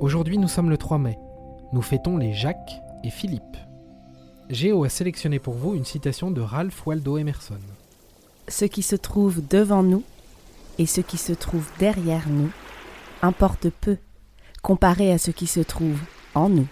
Aujourd'hui, nous sommes le 3 mai. Nous fêtons les Jacques et Philippe. Géo a sélectionné pour vous une citation de Ralph Waldo Emerson. Ce qui se trouve devant nous et ce qui se trouve derrière nous importe peu comparé à ce qui se trouve en nous.